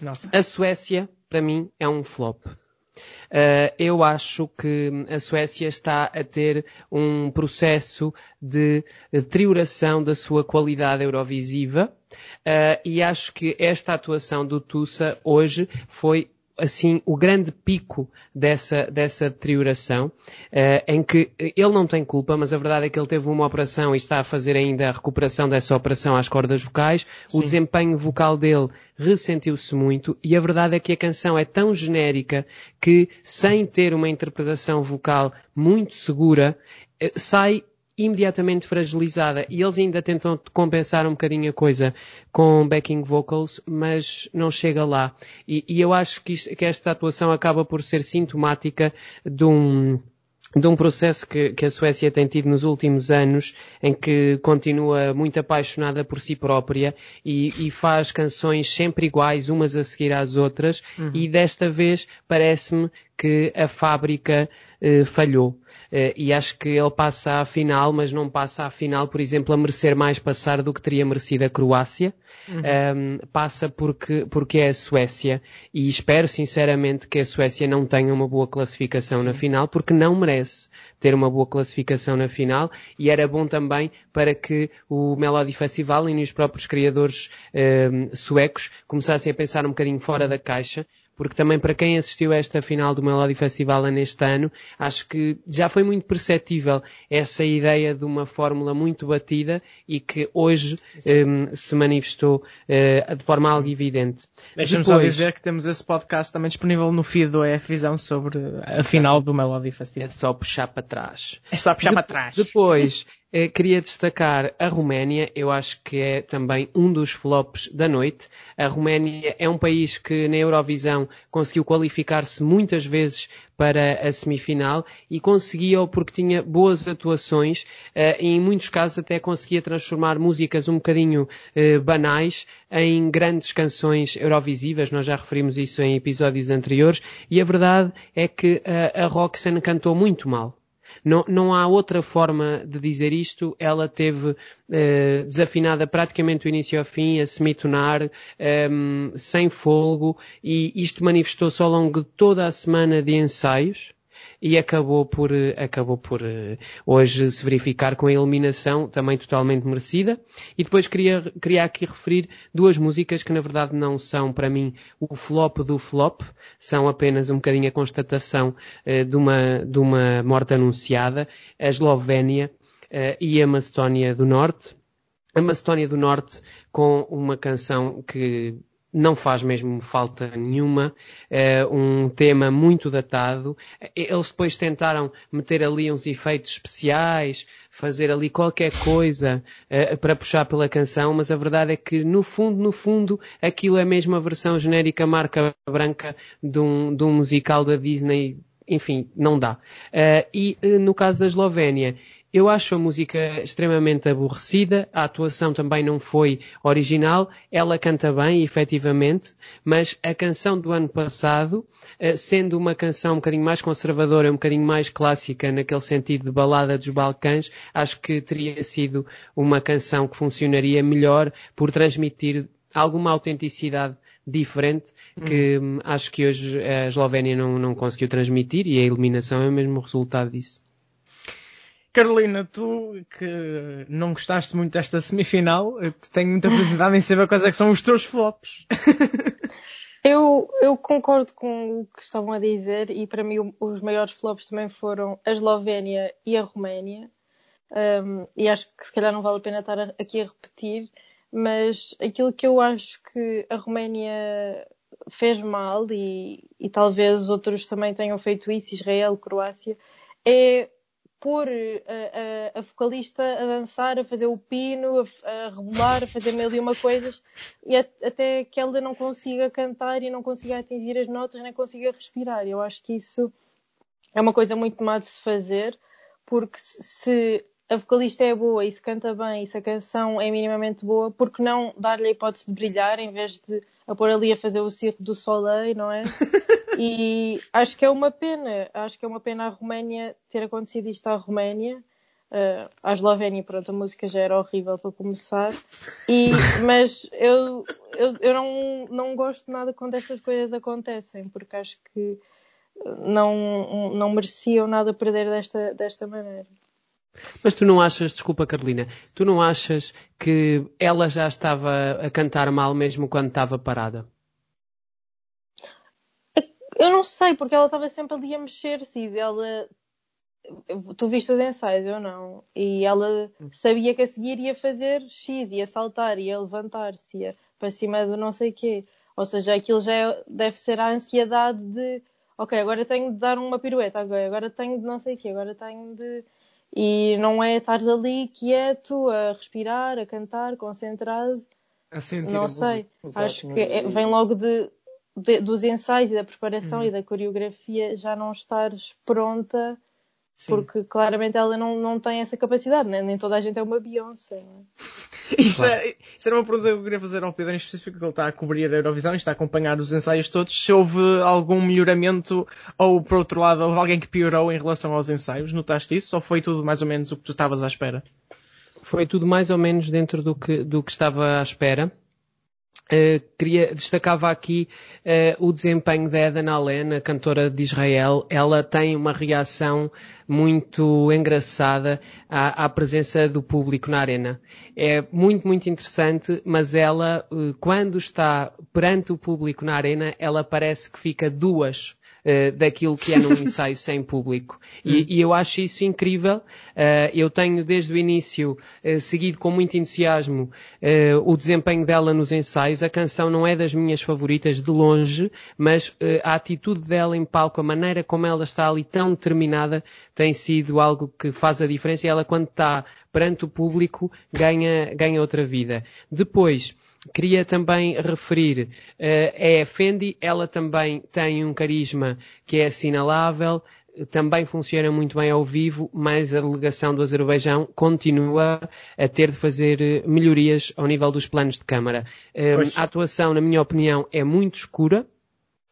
Speaker 1: Nossa.
Speaker 3: A Suécia, para mim, é um flop. Uh, eu acho que a Suécia está a ter um processo de deterioração da sua qualidade eurovisiva uh, e acho que esta atuação do Tussa hoje foi assim o grande pico dessa, dessa deterioração, uh, em que ele não tem culpa, mas a verdade é que ele teve uma operação e está a fazer ainda a recuperação dessa operação às cordas vocais.
Speaker 1: Sim.
Speaker 3: O desempenho vocal dele ressentiu-se muito e a verdade é que a canção é tão genérica que, sem ter uma interpretação vocal muito segura, eh, sai imediatamente fragilizada e eles ainda tentam compensar um bocadinho a coisa com backing vocals, mas não chega lá. E, e eu acho que, isto, que, esta atuação acaba por ser sintomática de um, de um processo que, que, a Suécia tem tido nos últimos anos, em que continua muito apaixonada por si própria e, e faz canções sempre iguais, umas a seguir às outras, uhum. e desta vez parece-me que a fábrica eh, falhou. Uh, e acho que ele passa à final, mas não passa à final, por exemplo, a merecer mais passar do que teria merecido a Croácia. Uhum. Um, passa porque, porque é a Suécia e espero sinceramente que a Suécia não tenha uma boa classificação Sim. na final porque não merece ter uma boa classificação na final e era bom também para que o Melody Festival e os próprios criadores um, suecos começassem a pensar um bocadinho fora da caixa porque também para quem assistiu a esta final do Melody Festival neste ano, acho que já foi muito perceptível essa ideia de uma fórmula muito batida e que hoje um, se manifestou uh, de forma algo evidente.
Speaker 1: Deixa-me só dizer que temos esse podcast também disponível no feed do EF Visão sobre a final do Melody Festival.
Speaker 3: É só puxar para trás.
Speaker 1: É só puxar
Speaker 3: de
Speaker 1: para trás.
Speaker 3: Depois, queria destacar a Roménia, eu acho que é também um dos flops da noite. A Roménia é um país que na Eurovisão conseguiu qualificar-se muitas vezes para a semifinal e conseguia porque tinha boas atuações uh, e em muitos casos até conseguia transformar músicas um bocadinho uh, banais em grandes canções eurovisivas. Nós já referimos isso em episódios anteriores e a verdade é que a Roxanne cantou muito mal. Não, não há outra forma de dizer isto. Ela teve eh, desafinada praticamente do início ao fim, a semitonar, um, sem folgo, e isto manifestou-se ao longo de toda a semana de ensaios e acabou por, acabou por hoje se verificar com a eliminação também totalmente merecida. E depois queria, queria aqui referir duas músicas que na verdade não são para mim o flop do flop, são apenas um bocadinho a constatação uh, de, uma, de uma morte anunciada, a Eslovénia e a Macedónia do Norte. A Macedónia do Norte com uma canção que não faz mesmo falta nenhuma, é um tema muito datado. Eles depois tentaram meter ali uns efeitos especiais, fazer ali qualquer coisa uh, para puxar pela canção, mas a verdade é que no fundo, no fundo, aquilo é mesmo a versão genérica marca branca de um, de um musical da Disney enfim, não dá. Uh, e uh, no caso da Eslovénia, eu acho a música extremamente aborrecida, a atuação também não foi original, ela canta bem, efetivamente, mas a canção do ano passado, sendo uma canção um bocadinho mais conservadora, um bocadinho mais clássica, naquele sentido de balada dos Balcãs, acho que teria sido uma canção que funcionaria melhor por transmitir alguma autenticidade diferente que hum. acho que hoje a Eslovénia não, não conseguiu transmitir e a eliminação é o mesmo resultado disso.
Speaker 1: Carolina, tu que não gostaste muito desta semifinal, tenho muita curiosidade em saber quais é que são os teus flops.
Speaker 2: eu, eu concordo com o que estavam a dizer e para mim os maiores flops também foram a Eslovénia e a Roménia. Um, e acho que se calhar não vale a pena estar aqui a repetir, mas aquilo que eu acho que a Roménia fez mal e, e talvez outros também tenham feito isso, Israel, Croácia, é pôr a, a, a, vocalista a dançar, a fazer o pino, a, a rebolar, a fazer mil e uma coisas, e a, até que ela não consiga cantar e não consiga atingir as notas, nem consiga respirar. Eu acho que isso é uma coisa muito má de se fazer, porque se a vocalista é boa e se canta bem e se a canção é minimamente boa, porque não dar-lhe a hipótese de brilhar em vez de a pôr ali a fazer o circo do Soleil, não é? E acho que é uma pena, acho que é uma pena a Roménia ter acontecido isto à Roménia. uh, à Eslovénia, pronto, a música já era horrível para começar, e, mas eu, eu, eu não, não gosto nada quando estas coisas acontecem, porque acho que não, não mereciam nada perder desta, desta maneira.
Speaker 3: Mas tu não achas, desculpa Carolina, tu não achas que ela já estava a cantar mal mesmo quando estava parada?
Speaker 2: Eu não sei, porque ela estava sempre ali a mexer-se e ela. Tu viste os ensaios, eu não. E ela sabia que a seguir ia fazer X, ia saltar, ia levantar-se, ia para cima do não sei quê. Ou seja, aquilo já é, deve ser a ansiedade de ok, agora tenho de dar uma pirueta, agora, agora tenho de não sei o quê, agora tenho de. E não é estar ali quieto, a respirar, a cantar, concentrado.
Speaker 1: A sentir
Speaker 2: não sei. Acho que é, vem logo de, de, dos ensaios e da preparação uhum. e da coreografia já não estares pronta Sim. porque claramente ela não, não tem essa capacidade, né? nem toda a gente é uma Beyoncé.
Speaker 1: É? Isso, claro. é, isso, era uma pergunta que eu queria fazer ao Pedro em específico, que ele está a cobrir a Eurovisão e está a acompanhar os ensaios todos, se houve algum melhoramento ou, por outro lado, houve alguém que piorou em relação aos ensaios, notaste isso, ou foi tudo mais ou menos o que tu estavas à espera?
Speaker 3: Foi tudo mais ou menos dentro do que, do que estava à espera. Uh, queria, destacava aqui uh, o desempenho da Eden Allen, a cantora de Israel. Ela tem uma reação muito engraçada à, à, presença do público na arena. É muito, muito interessante, mas ela, uh, quando está perante o público na arena, ela parece que fica duas uh, daquilo que é num ensaio sem público. E, hum. e, eu acho isso incrível. Uh, eu tenho desde o início uh, seguido com muito entusiasmo o desempenho dela nos ensaios. A canção não é das minhas favoritas de longe, mas a atitude dela em palco, a maneira como ela está ali tão determinada, tem sido algo que faz a diferença. E ela, quando está perante o público, ganha, ganha outra vida. Depois, Queria também referir, uh, é a Fendi, ela também tem um carisma que é assinalável, também funciona muito bem ao vivo, mas a delegação do Azerbaijão continua a ter de fazer eh, melhorias ao nível dos planos de câmara. Um, a atuação, na minha opinião, é muito escura,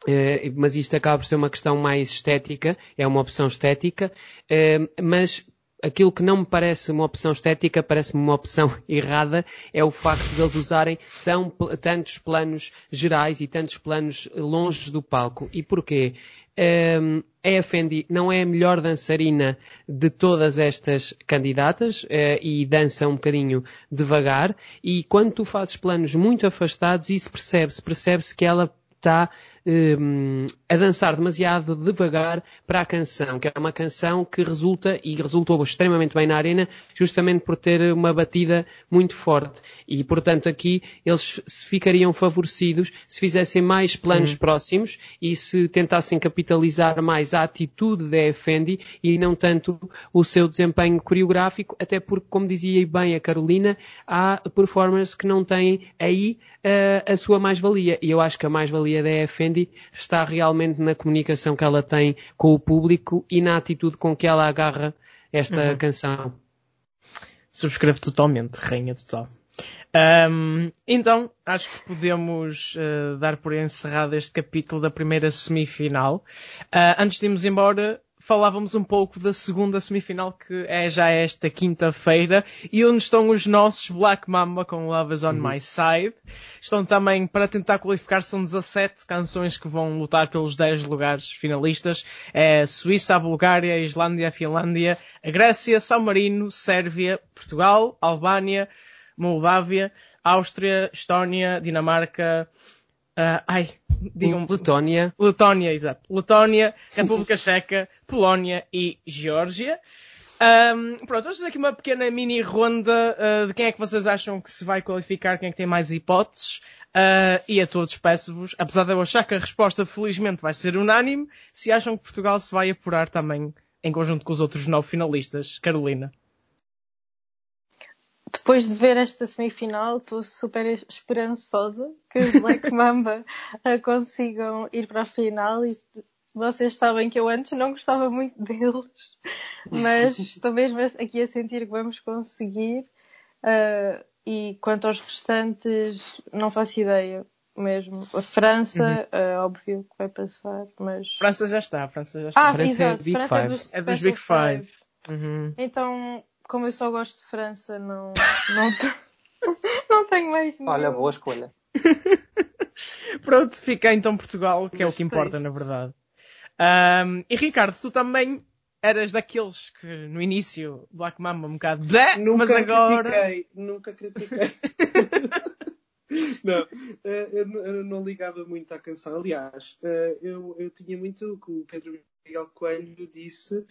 Speaker 3: Uh, mas isto acaba por ser uma questão mais estética, é uma opção estética, uh, mas aquilo que não me parece uma opção estética, parece-me uma opção errada, é o facto de eles usarem tão, tantos planos gerais e tantos planos longe do palco. E porquê? Um, a Fendi não é a melhor dançarina de todas estas candidatas uh, e dança um bocadinho devagar e quando tu fazes planos muito afastados isso percebe-se, percebe-se que ela está um, a dançar demasiado devagar para a canção, que é uma canção que resulta e resultou extremamente bem na arena, justamente por ter uma batida muito forte. E, portanto, aqui eles ficariam favorecidos se fizessem mais planos uhum. próximos e se tentassem capitalizar mais a atitude da Effendi e não tanto o seu desempenho coreográfico, até porque, como dizia bem a Carolina, há performers que não têm aí uh, a sua mais-valia. E eu acho que a mais-valia da Effendi está realmente na comunicação que ela tem com o público e na atitude com que ela agarra esta uhum. canção.
Speaker 1: Subscrevo totalmente, rainha total. Um, então, acho que podemos uh, dar por encerrado este capítulo da primeira semifinal. Uh, antes de irmos embora, falávamos um pouco da segunda semifinal que é já esta quinta-feira e onde estão os nossos Black Mamba com Love is on uhum. My Side. Estão também para tentar qualificar, são 17 canções que vão lutar pelos 10 lugares finalistas. É Suíça, a Bulgária, a Islândia, a Finlândia, a Grécia, São Marino, Sérvia, Portugal, Albânia, Moldávia, Áustria, Estónia, Dinamarca, Uh, ai,
Speaker 3: digam Letónia.
Speaker 1: Letónia, exato. Letónia, República Checa, Polónia e Geórgia. Um, pronto, vamos fazer aqui uma pequena mini ronda uh, de quem é que vocês acham que se vai qualificar, quem é que tem mais hipóteses. Uh, e a todos peço-vos, apesar de eu achar que a resposta felizmente vai ser unânime, se acham que Portugal se vai apurar também em conjunto com os outros nove finalistas. Carolina
Speaker 2: depois de ver esta semifinal, estou super esperançosa que os Black Mamba consigam ir para a final. E vocês sabem que eu antes não gostava muito deles, mas estou mesmo aqui a sentir que vamos conseguir. Uh, e quanto aos restantes, não faço ideia mesmo. A França, uhum. é óbvio que vai passar, mas.
Speaker 1: França já está, França já está.
Speaker 2: Ah, França exato, é
Speaker 3: França
Speaker 2: é dos,
Speaker 1: é dos Big Five. Five. Uhum.
Speaker 2: Então, como eu só gosto de França, não, não, não tenho mais nenhum.
Speaker 4: Olha, boa escolha.
Speaker 1: Pronto, fica então Portugal, que é o que importa, na verdade. Um, e Ricardo, tu também eras daqueles que no início Black Mamba um bocado de,
Speaker 5: Nunca
Speaker 1: mas agora.
Speaker 5: critiquei, nunca critiquei. não, eh, eu, não- ligava muito à canção. Aliás, eh, eu, eu tinha muito o que o Pedro Miguel Coelho disse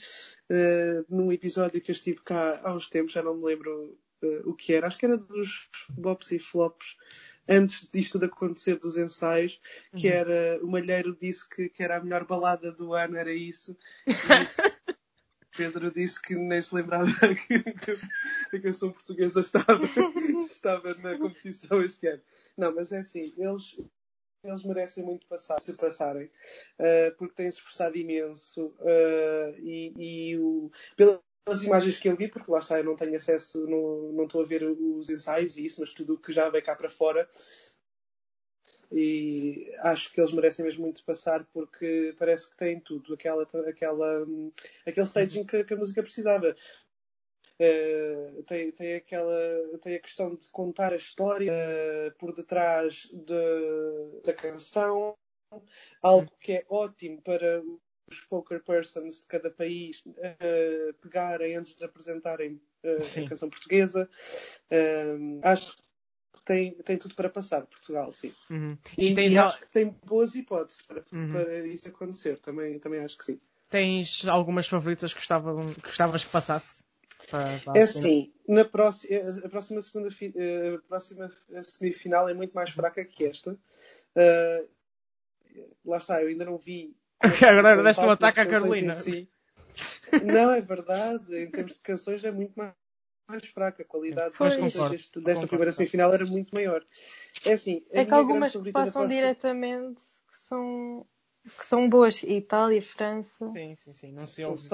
Speaker 5: eh, num episódio que eu estive cá há uns tempos, já não me lembro eh, o que era, acho que era dos bops e flops. Antes disto tudo acontecer dos ensaios, que era o Malheiro disse que, que era a melhor balada do ano, era isso. E Pedro disse que nem se lembrava que, que a canção portuguesa estava, estava na competição este ano. Não, mas é assim, eles, eles merecem muito passar, se passarem, uh, porque têm-se esforçado imenso uh, e, e o, pelas imagens que eu vi, porque lá está, eu não tenho acesso, não, não estou a ver os ensaios e isso, mas tudo o que já veio cá para fora. E acho que eles merecem mesmo muito passar porque parece que têm tudo, aquela, aquela, aquele staging que, que a música precisava. Uh, tem, tem, aquela, tem a questão de contar a história uh, por detrás de, da canção, algo que é ótimo para os poker persons de cada país uh, pegarem antes de apresentarem a canção portuguesa. acho que tem, tem tudo para passar, Portugal, sim.
Speaker 1: Uhum.
Speaker 5: E,
Speaker 1: E, tens,
Speaker 5: e acho que tem boas hipóteses para,
Speaker 1: Uhum.
Speaker 5: para isso acontecer, também, também acho que sim.
Speaker 1: tens algumas favoritas que que gostavas que passasse? Para- para
Speaker 5: É assim, na próxima, a próxima, segunda, eh, a próxima semifinal é muito mais fraca que esta. Uh, lá está, eu ainda não vi.
Speaker 1: Agora deste um ataque à Carolina.
Speaker 5: si. Não, é verdade. Em termos de canções é muito mais, mais fraca. A qualidade
Speaker 2: Pois.
Speaker 5: desta,
Speaker 1: Concordo,
Speaker 5: desta
Speaker 1: concordo.
Speaker 5: primeira semifinal era muito maior. É assim,
Speaker 2: É que algumas que passam
Speaker 5: próxima-
Speaker 2: diretamente que são, que são boas. Itália, França.
Speaker 1: Sim, sim, sim. Não se
Speaker 5: São
Speaker 1: ouve,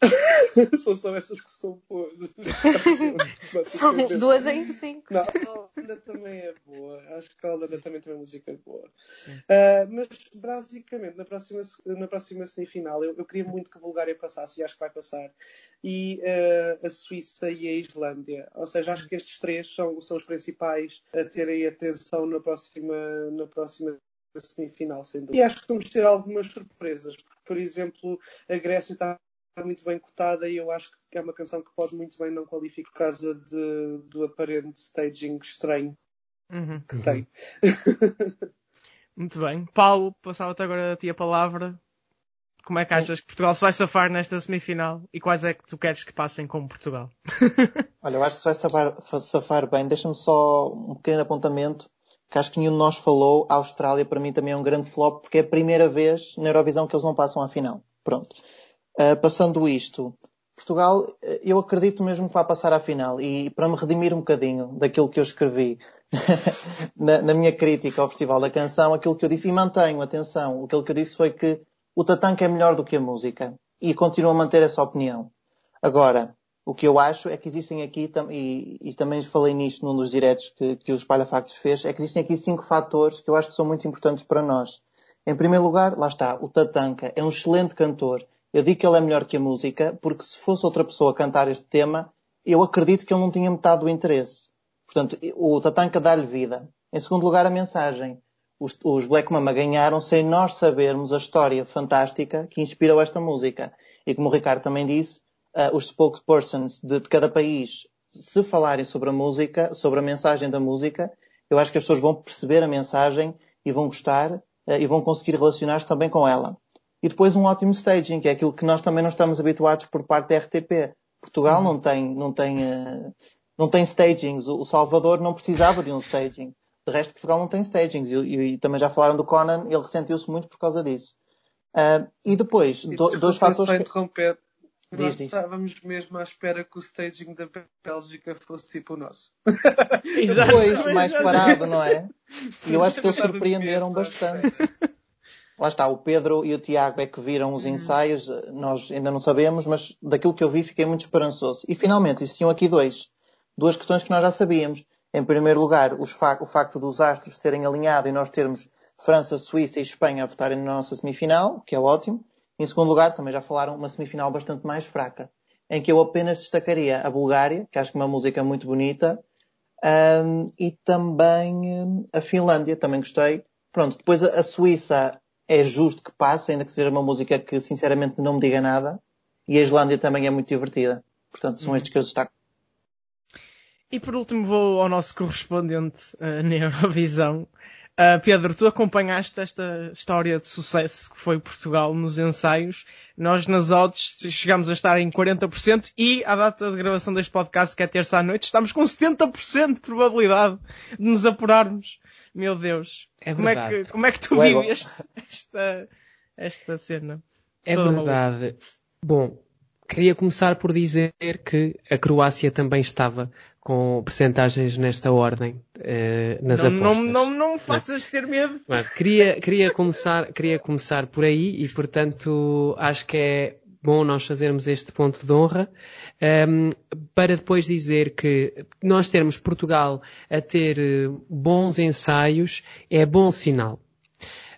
Speaker 5: só são só essas que são boas.
Speaker 2: São duas em cinco.
Speaker 5: Não, a Holanda também é boa. Acho que a Holanda também tem uma música boa. Ah, mas, basicamente, na próxima, na próxima semifinal, eu, eu queria muito que a Bulgária passasse, e acho que vai passar. E ah, a Suíça e a Islândia. Ou seja, acho que estes três são, são os principais a terem atenção na próxima, na próxima semifinal, sem dúvida. E acho que vamos ter algumas surpresas. Por exemplo, a Grécia está muito bem cotada e eu acho que é uma canção que pode muito bem não qualificar por causa de, do aparente staging estranho
Speaker 1: Uhum.
Speaker 5: que tem.
Speaker 1: Muito bem. Paulo, passava-te agora a ti a palavra. Como é que achas que Portugal se vai safar nesta semifinal? E quais é que tu queres que passem com Portugal?
Speaker 4: Olha, eu acho que se vai safar, safar bem. Deixa-me só um pequeno apontamento, que acho que nenhum de nós falou. A Austrália, para mim, também é um grande flop, porque é a primeira vez na Eurovisão que eles não passam à final. Pronto. Uh, passando isto, Portugal, uh, eu acredito mesmo que vai passar à final. E para me redimir um bocadinho daquilo que eu escrevi na, na minha crítica ao Festival da Canção, aquilo que eu disse, e mantenho, atenção, aquilo que eu disse foi que o Tatanka é melhor do que a música. E continuo a manter essa opinião. Agora, o que eu acho é que existem aqui, e, e também falei nisto num dos diretos que, que o Espalha Factos fez, é que existem aqui cinco fatores que eu acho que são muito importantes para nós. Em primeiro lugar, lá está, o Tatanka é um excelente cantor. Eu digo que ele é melhor que a música, porque se fosse outra pessoa cantar este tema, eu acredito que ele não tinha metade do interesse. Portanto, o Tatanka dá-lhe vida. Em segundo lugar, a mensagem. Os, os Black Mama ganharam sem nós sabermos a história fantástica que inspirou esta música. E como o Ricardo também disse, uh, os spokespersons de, de cada país, se falarem sobre a música, sobre a mensagem da música, eu acho que as pessoas vão perceber a mensagem e vão gostar uh, e vão conseguir relacionar-se também com ela. E depois um ótimo staging, que é aquilo que nós também não estamos habituados por parte da RTP. Portugal não tem, não tem, uh, não tem stagings. O Salvador não precisava de um staging. De resto, Portugal não tem stagings. E, e, e também já falaram do Conan, ele ressentiu-se muito por causa disso. Uh, e depois,
Speaker 5: E
Speaker 4: do, dois fatores.
Speaker 5: Só interromper.
Speaker 4: Diz,
Speaker 5: Nós
Speaker 4: diz.
Speaker 5: estávamos mesmo à espera que o staging da Bélgica fosse tipo o nosso.
Speaker 1: Exato.
Speaker 4: Depois, mais parado, não é? E eu acho que eles surpreenderam bastante. Lá está, o Pedro e o Tiago é que viram os ensaios, nós ainda não sabemos, mas daquilo que eu vi fiquei muito esperançoso. E finalmente existiam aqui dois, duas questões que nós já sabíamos. Em primeiro lugar, fa o facto dos astros terem alinhado e nós termos França, Suíça e Espanha a votarem na nossa semifinal, que é ótimo. Em segundo lugar, também já falaram, uma semifinal bastante mais fraca. em que eu apenas destacaria a Bulgária, que acho que é uma música muito bonita, um, e também um, a Finlândia, também gostei. Pronto, depois a, Suíça é justo que passe, ainda que seja uma música que sinceramente não me diga nada, e a Islândia também é muito divertida. Portanto, são uhum. estes que eu destaco.
Speaker 1: E por último vou ao nosso correspondente uh, na Eurovisão, Uh, Pedro, tu acompanhaste esta história de sucesso que foi Portugal nos ensaios. Nós nas odds chegamos a estar em 40% e à data de gravação deste podcast, que é terça à noite, estamos com 70% de probabilidade de nos apurarmos. Meu Deus.
Speaker 3: É
Speaker 1: como, é que, como é que tu vives esta, esta cena?
Speaker 3: É verdade. Maluca. Bom, queria começar por dizer que a Croácia também estava com percentagens nesta ordem uh, nas
Speaker 1: não,
Speaker 3: apostas.
Speaker 1: Não, não, não faças ter medo.
Speaker 3: queria, queria, começar, queria começar por aí e, portanto, acho que é bom nós fazermos este ponto de honra um, ehm, para depois dizer que nós termos Portugal a ter eh, bons ensaios é bom sinal.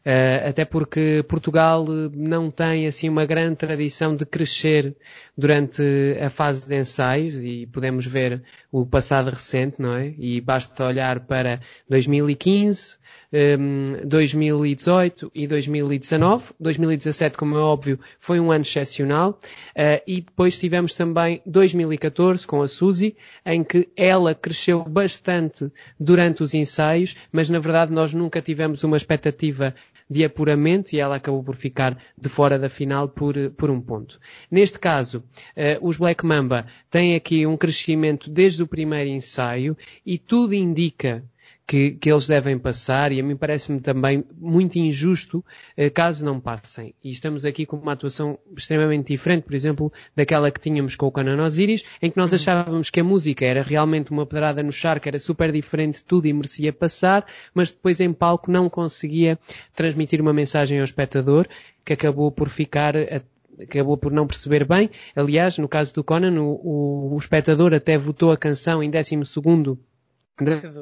Speaker 3: Uh, até porque Portugal não tem assim uma grande tradição de crescer durante a fase de ensaios e podemos ver o passado recente, não é? E basta olhar para 2015, um, 2018 e 2019. 2017, como é óbvio, foi um ano excepcional. Uh, e depois tivemos também 2014 com a Suzy, em que ela cresceu bastante durante os ensaios, mas na verdade nós nunca tivemos uma expectativa de apuramento e ela acabou por ficar de fora da final por, por um ponto. Neste caso, uh, os Black Mamba têm aqui um crescimento desde o primeiro ensaio e tudo indica que, que eles devem passar e a mim parece-me também muito injusto eh, caso não passem. E estamos aqui com uma atuação extremamente diferente, por exemplo, daquela que tínhamos com o Conan Osiris, em que nós achávamos que a música era realmente uma pedrada no charco, era super diferente de tudo e merecia passar, mas depois em palco não conseguia transmitir uma mensagem ao espectador que acabou por ficar a acabou por não perceber bem. Aliás, no caso do Conan, o, o, o espectador até votou a canção em 12 segundo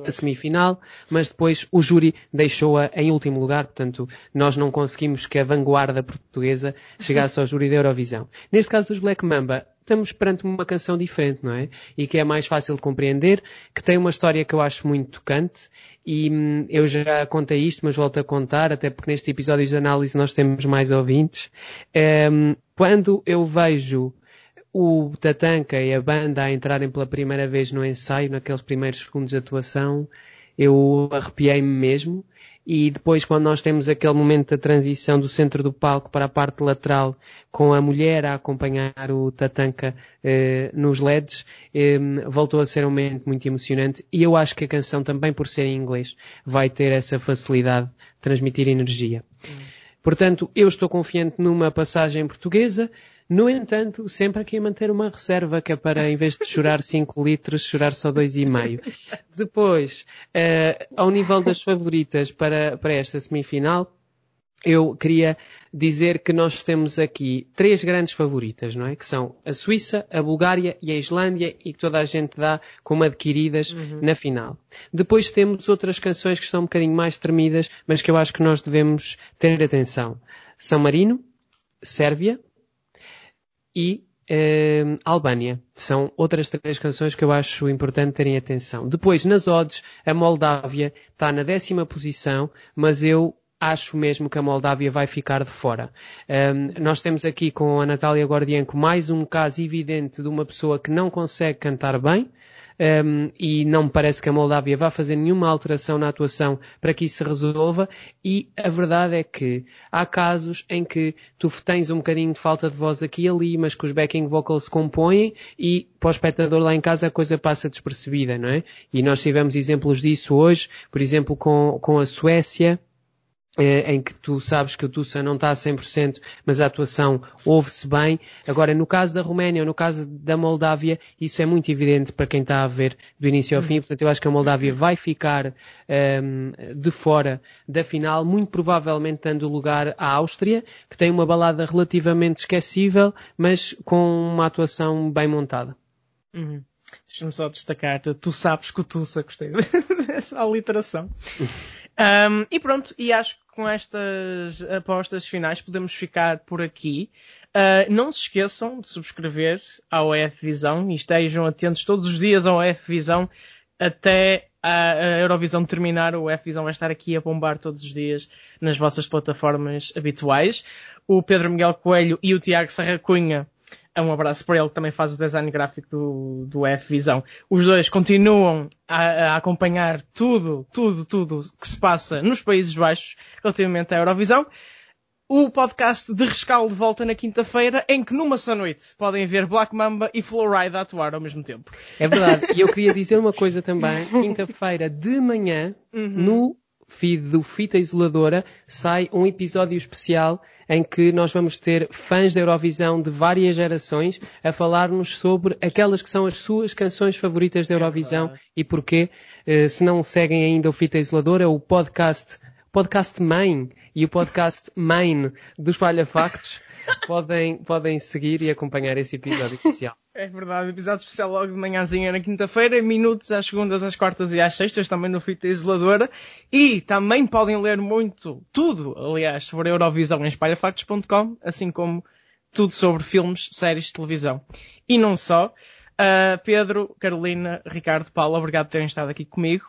Speaker 3: da semifinal, mas depois o júri deixou-a em último lugar, portanto nós não conseguimos que a vanguarda portuguesa chegasse ao júri da Eurovisão. Neste caso dos Black Mamba, estamos perante uma canção diferente, não é? E que é mais fácil de compreender, que tem uma história que eu acho muito tocante e hum, eu já contei isto, mas volto a contar, até porque nestes episódios de análise nós temos mais ouvintes. Um, quando eu vejo o Tatanka e a banda a entrarem pela primeira vez no ensaio, naqueles primeiros segundos de atuação, eu arrepiei-me mesmo. E depois, quando nós temos aquele momento da transição do centro do palco para a parte lateral, com a mulher a acompanhar o Tatanka eh, nos LEDs, eh, voltou a ser um momento muito emocionante. E eu acho que a canção, também por ser em inglês, vai ter essa facilidade de transmitir energia. Hum. Portanto, eu estou confiante numa passagem portuguesa. No entanto, sempre aqui manter uma reserva que é para, em vez de chorar 5 litros, chorar só 2,5. Depois, uh, ao nível das favoritas para, para esta semifinal, eu queria dizer que nós temos aqui três grandes favoritas, não é? Que são a Suíça, a Bulgária e a Islândia e que toda a gente dá como adquiridas uhum. na final. Depois temos outras canções que são um bocadinho mais tremidas, mas que eu acho que nós devemos ter atenção. São Marino, Sérvia, e uh, Albânia. São outras três canções que eu acho importante terem atenção. Depois, nas odds, a Moldávia está na décima posição, mas eu acho mesmo que a Moldávia vai ficar de fora. Um, nós temos aqui com a Natália Gordienko mais um caso evidente de uma pessoa que não consegue cantar bem, um, e não me parece que a Moldávia vá fazer nenhuma alteração na atuação para que isso se resolva e a verdade é que há casos em que tu tens um bocadinho de falta de voz aqui e ali, mas que os backing vocals se compõem e para o espectador lá em casa a coisa passa despercebida, não é? E nós tivemos exemplos disso hoje, por exemplo com, com a Suécia, em que tu sabes que o Tussa não está a 100%, mas a atuação ouve-se bem. Agora, no caso da Roménia ou no caso da Moldávia, isso é muito evidente para quem está a ver do início ao fim. Portanto, eu acho que a Moldávia vai ficar um, de fora da final, muito provavelmente dando lugar à Áustria, que tem uma balada relativamente esquecível, mas com uma atuação bem montada.
Speaker 1: Uhum. Deixa-me só destacar, tu sabes que o Tussa, gostei dessa aliteração. Um, e pronto, e acho que com estas apostas finais podemos ficar por aqui. Uh, não se esqueçam de subscrever ao EF Visão e estejam atentos todos os dias ao EF Visão até a Eurovisão terminar. O EF Visão vai estar aqui a bombar todos os dias nas vossas plataformas habituais. O Pedro Miguel Coelho e o Tiago Serra Cunha um abraço para ele que também faz o design gráfico do, do F Visão. Os dois continuam a, a, acompanhar tudo, tudo, tudo que se passa nos Países Baixos relativamente à Eurovisão. O podcast de rescaldo volta na quinta-feira, em que numa só noite podem ver Black Mamba e Flowride a atuar ao mesmo tempo.
Speaker 3: É verdade. E eu queria dizer uma coisa também. Quinta-feira de manhã, uhum. no feed do Fita Isoladora, sai um episódio especial em que nós vamos ter fãs da Eurovisão de várias gerações a falar-nos sobre aquelas que são as suas canções favoritas da Eurovisão é e porquê. Uh, se não seguem ainda o Fita Isoladora, o podcast, podcast Main e o podcast Main dos Palha Factos podem, podem seguir e acompanhar esse episódio especial.
Speaker 1: É verdade, episódio especial logo de manhãzinha na quinta-feira, minutos às segundas, às quartas e às sextas, também no Fita Isoladora. E também podem ler muito, tudo, aliás, sobre a Eurovisão em espalhafactos.com, assim como tudo sobre filmes, séries de televisão. E não só. Uh, Pedro, Carolina, Ricardo, Paulo, obrigado por terem estado aqui comigo.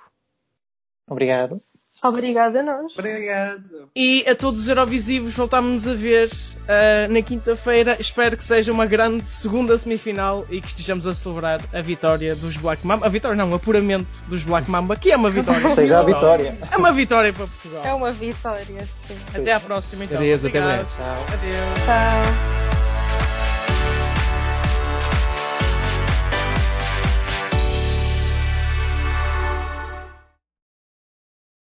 Speaker 4: Obrigado.
Speaker 2: Obrigada a nós.
Speaker 5: Obrigado.
Speaker 1: E a todos os Eurovisivos voltámos-nos a ver uh, na quinta-feira. Espero que seja uma grande segunda semifinal e que estejamos a celebrar a vitória dos Black Mamba. A vitória não, o apuramento dos Black Mamba, que é uma vitória.
Speaker 4: seja a vitória.
Speaker 1: É uma vitória para Portugal.
Speaker 2: É uma vitória, sim.
Speaker 1: Até à próxima então.
Speaker 3: Adeus, até breve.
Speaker 1: Tchau. Adeus.
Speaker 2: Tchau.